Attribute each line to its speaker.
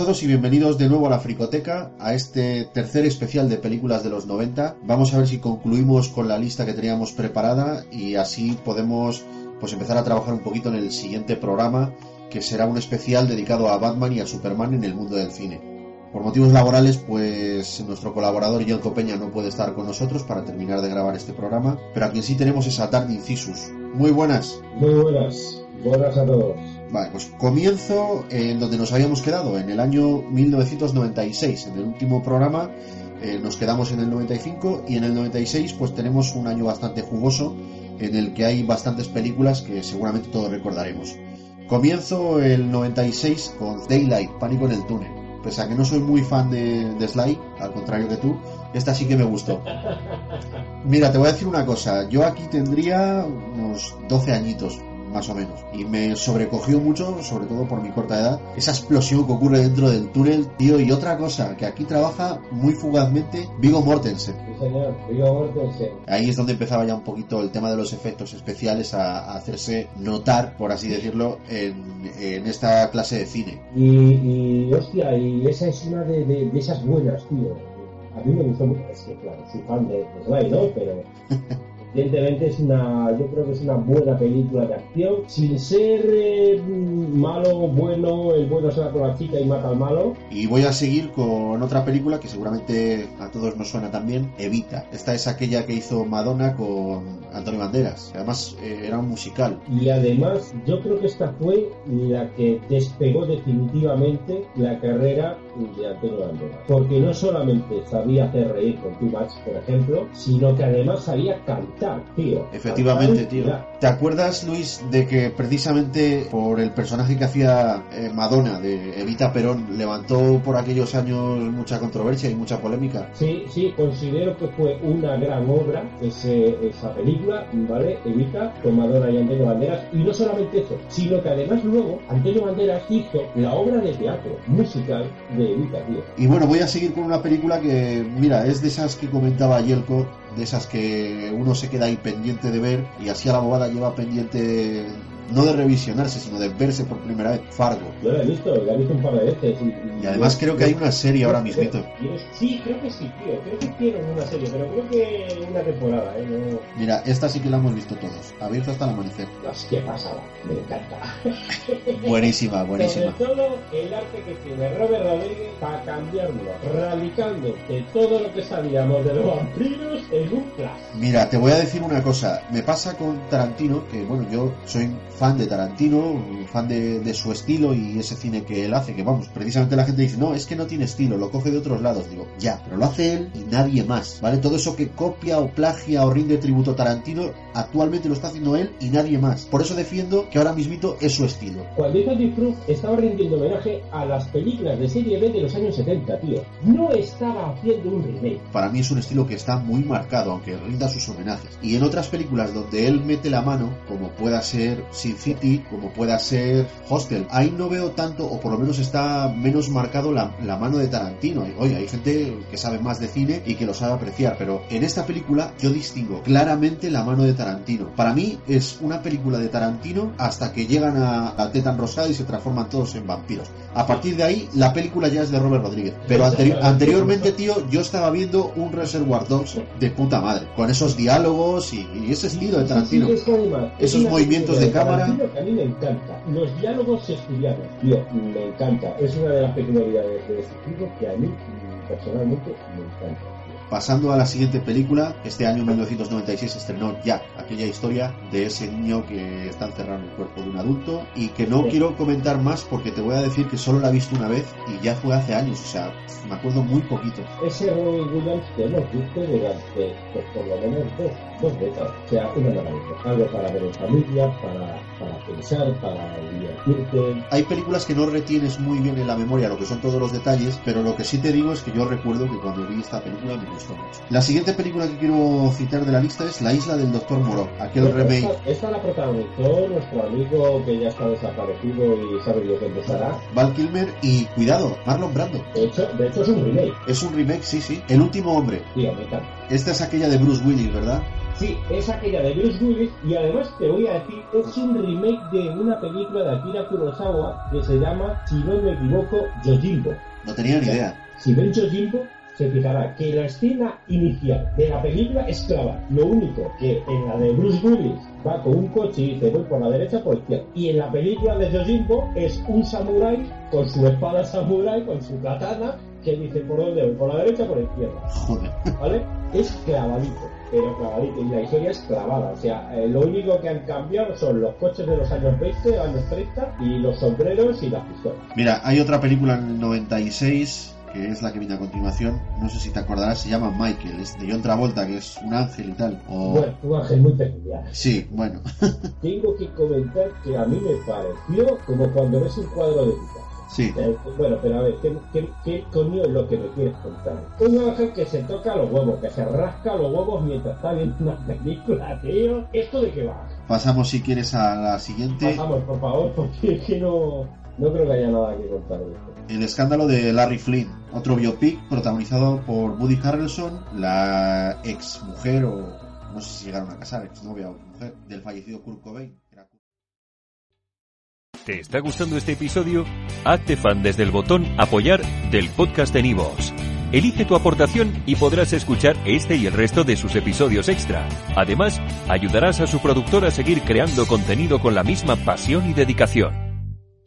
Speaker 1: todos y bienvenidos de nuevo a la Fricoteca, a este tercer especial de películas de los 90. Vamos a ver si concluimos con la lista que teníamos preparada y así podemos pues empezar a trabajar un poquito en el siguiente programa, que será un especial dedicado a Batman y a Superman en el mundo del cine. Por motivos laborales, pues nuestro colaborador Yelko Peña no puede estar con nosotros para terminar de grabar este programa, pero a quien sí tenemos es a Dark Incisus. Muy buenas.
Speaker 2: Muy buenas. Buenas a todos.
Speaker 1: Vale, pues comienzo en donde nos habíamos quedado, en el año 1996. En el último programa eh, nos quedamos en el 95 y en el 96 pues tenemos un año bastante jugoso en el que hay bastantes películas que seguramente todos recordaremos. Comienzo el 96 con Daylight, Pánico en el túnel. Pese a que no soy muy fan de, de Sly, al contrario que tú, esta sí que me gustó. Mira, te voy a decir una cosa. Yo aquí tendría unos 12 añitos, más o menos. Y me sobrecogió mucho, sobre todo por mi corta edad, esa explosión que ocurre dentro del túnel, tío. Y otra cosa, que aquí trabaja muy fugazmente Vigo Mortensen.
Speaker 2: Sí, señor. Vigo Mortensen.
Speaker 1: Ahí es donde empezaba ya un poquito el tema de los efectos especiales a, a hacerse notar, por así decirlo, en, en, esta clase de cine.
Speaker 2: Y, y hostia, y esa es una de, de, de, esas buenas, tío. A mí me gustó mucho. Es que, claro, soy fan de, de Sly, ¿no? Pero evidentemente es una yo creo que es una buena película de acción sin ser eh, malo bueno el bueno se va con la chica y mata al malo.
Speaker 1: Y voy a seguir con otra película que seguramente a todos nos suena también Evita. Esta es aquella que hizo Madonna con Antonio Banderas además eh, era un musical.
Speaker 2: Y además yo creo que esta fue la que despegó definitivamente la carrera de Antonio Banderas. Porque no solamente sabía hacer reír con Too Much por ejemplo sino que además sabía cantar.
Speaker 1: Efectivamente, tío. ¿Te acuerdas, Luis, de que precisamente por el personaje que hacía eh, Madonna de Evita Perón levantó por aquellos años mucha controversia y mucha polémica?
Speaker 2: Sí, sí, considero que fue una gran obra ese, esa película, ¿vale? Evita con Madonna y Antonio Banderas. Y no solamente eso, sino que además luego Antonio Banderas hizo la obra de teatro musical de Evita, tío.
Speaker 1: Y bueno, voy a seguir con una película que, mira, es de esas que comentaba Yelko, de esas que uno se queda ahí pendiente de ver y así a la bobada lleva pendiente no de revisionarse, sino de verse por primera vez Fargo.
Speaker 2: Yo la he visto, la he visto un par de veces.
Speaker 1: Y, además creo que hay una serie ahora mismo.
Speaker 2: Sí, creo que sí, tío. Creo que tienen una serie, pero creo que una temporada, ¿eh? No...
Speaker 1: Mira, esta sí que la hemos visto todos. Abierto hasta el amanecer.
Speaker 2: Las que pasaba, me encanta.
Speaker 1: buenísima, buenísima.
Speaker 2: Sobre todo el arte que tiene Robert Rodríguez para cambiarlo radicalmente todo lo que sabíamos de los vampiros en un flash.
Speaker 1: Mira, te voy a decir una cosa. Me pasa con Tarantino, que bueno, yo soy fan de Tarantino, fan de, de, su estilo y ese cine que él hace, que vamos, precisamente la gente dice, no, es que no tiene estilo, lo coge de otros lados. Digo, ya, pero lo hace él y nadie más, ¿vale? Todo eso que copia o plagia o rinde tributo a Tarantino, actualmente lo está haciendo él y nadie más. Por eso defiendo que ahora mismito es su estilo.
Speaker 2: Cuando hizo Proof estaba rindiendo homenaje a las películas de serie B de los años 70, tío. No estaba haciendo un remake.
Speaker 1: Para mí es un estilo que está muy marcado, aunque rinda sus homenajes. Y en otras películas donde él mete la mano, como pueda ser Sin City, como pueda ser Hostel. Ahí no veo tanto, o por lo menos está menos marcado la, la mano de Tarantino. Y, oye, hay gente que sabe más de cine y que lo sabe apreciar, pero en esta película yo distingo claramente la mano de Tarantino. Para mí es una película de Tarantino hasta que llegan a la teta y se transforman todos en vampiros. A partir de ahí, la película ya es de Robert Rodríguez. Pero anteri anteriormente, tío, yo estaba viendo un Reservoir Dogs de puta madre, con esos diálogos y, y ese estilo de Tarantino. Esos movimientos de, de
Speaker 2: a mí me encanta. Los diálogos estudiados, tío, me encanta. Es una de las peculiaridades de este tipo que a mí personalmente me encanta.
Speaker 1: Pasando a la siguiente película, este año 1996 estrenó ya aquella historia de ese niño que está encerrado en el cuerpo de un adulto y que no sí. quiero comentar más porque te voy a decir que solo la he visto una vez y ya fue hace años, o sea, me acuerdo muy poquito.
Speaker 2: Ese Robin Williams que hemos visto durante pues, por lo menos dos, dos décadas, o sea, una maravilla. Algo para ver en familia, para, para pensar, para divertirte.
Speaker 1: Hay películas que no retienes muy bien en la memoria lo que son todos los detalles, pero lo que sí te digo es que yo recuerdo que cuando vi esta película me mucho. La siguiente película que quiero citar de la lista es La isla del Doctor Moreau, aquel
Speaker 2: Bueno,
Speaker 1: remake.
Speaker 2: Esta, esta la protagonizó nuestro amigo que ya está desaparecido y sabe Dios dónde estará.
Speaker 1: Val Kilmer y cuidado, Marlon Brando.
Speaker 2: De hecho, de hecho es un remake.
Speaker 1: Es un remake, sí, sí. El último hombre. Esta es aquella de Bruce Willis, ¿verdad?
Speaker 2: Sí, es aquella de Bruce Willis y además te voy a decir, es un remake de una película de Akira Kurosawa que se llama, si no me equivoco, Yojimbo.
Speaker 1: No tenía ni idea.
Speaker 2: Si ven Yojimbo, se fijará que la escena inicial de la película es clara. Lo único que en la de Bruce Willis va con un coche y dice voy por la derecha por la izquierda. Y en la película de Yojimbo es un samurái con su espada samurái, con su katana, que dice por dónde voy, por la derecha o por la izquierda.
Speaker 1: Joder.
Speaker 2: ¿Vale? Es clavadito, pero clavadito. Y la historia es clavada. O sea, eh, lo único que han cambiado son los coches de los años 20, años 30 y los sombreros y las pistolas.
Speaker 1: Mira, hay otra película en el 96 que es la que viene a continuación. No sé si te acordarás, se llama Michael, es de John Travolta, que es un ángel y tal. O...
Speaker 2: Bueno, un ángel muy peculiar.
Speaker 1: Sí, bueno.
Speaker 2: Tengo que comentar que a mí me pareció como cuando ves un cuadro de Picasso.
Speaker 1: Sí,
Speaker 2: Eh, Bueno, pero a ver, ¿qué, qué, qué coño es lo que me quieres contar? Un ángel que se toca los huevos, que se rasca los huevos mientras está viendo una película, tío. ¿Esto de qué va?
Speaker 1: pasamos si quieres a la siguiente.
Speaker 2: Pasamos, por favor, porque es que no, no creo que haya nada que contar de esto.
Speaker 1: El escándalo de Larry Flynn, otro biopic protagonizado por Woody Harrelson, la ex mujer o no sé si llegaron a casar, ex novia o mujer del fallecido Kurt Cobain.
Speaker 3: ¿Te está gustando este episodio? Hazte fan desde el botón Apoyar del podcast de Nivos. Elige tu aportación y podrás escuchar este y el resto de sus episodios extra. Además, ayudarás a su productor a seguir creando contenido con la misma pasión y dedicación.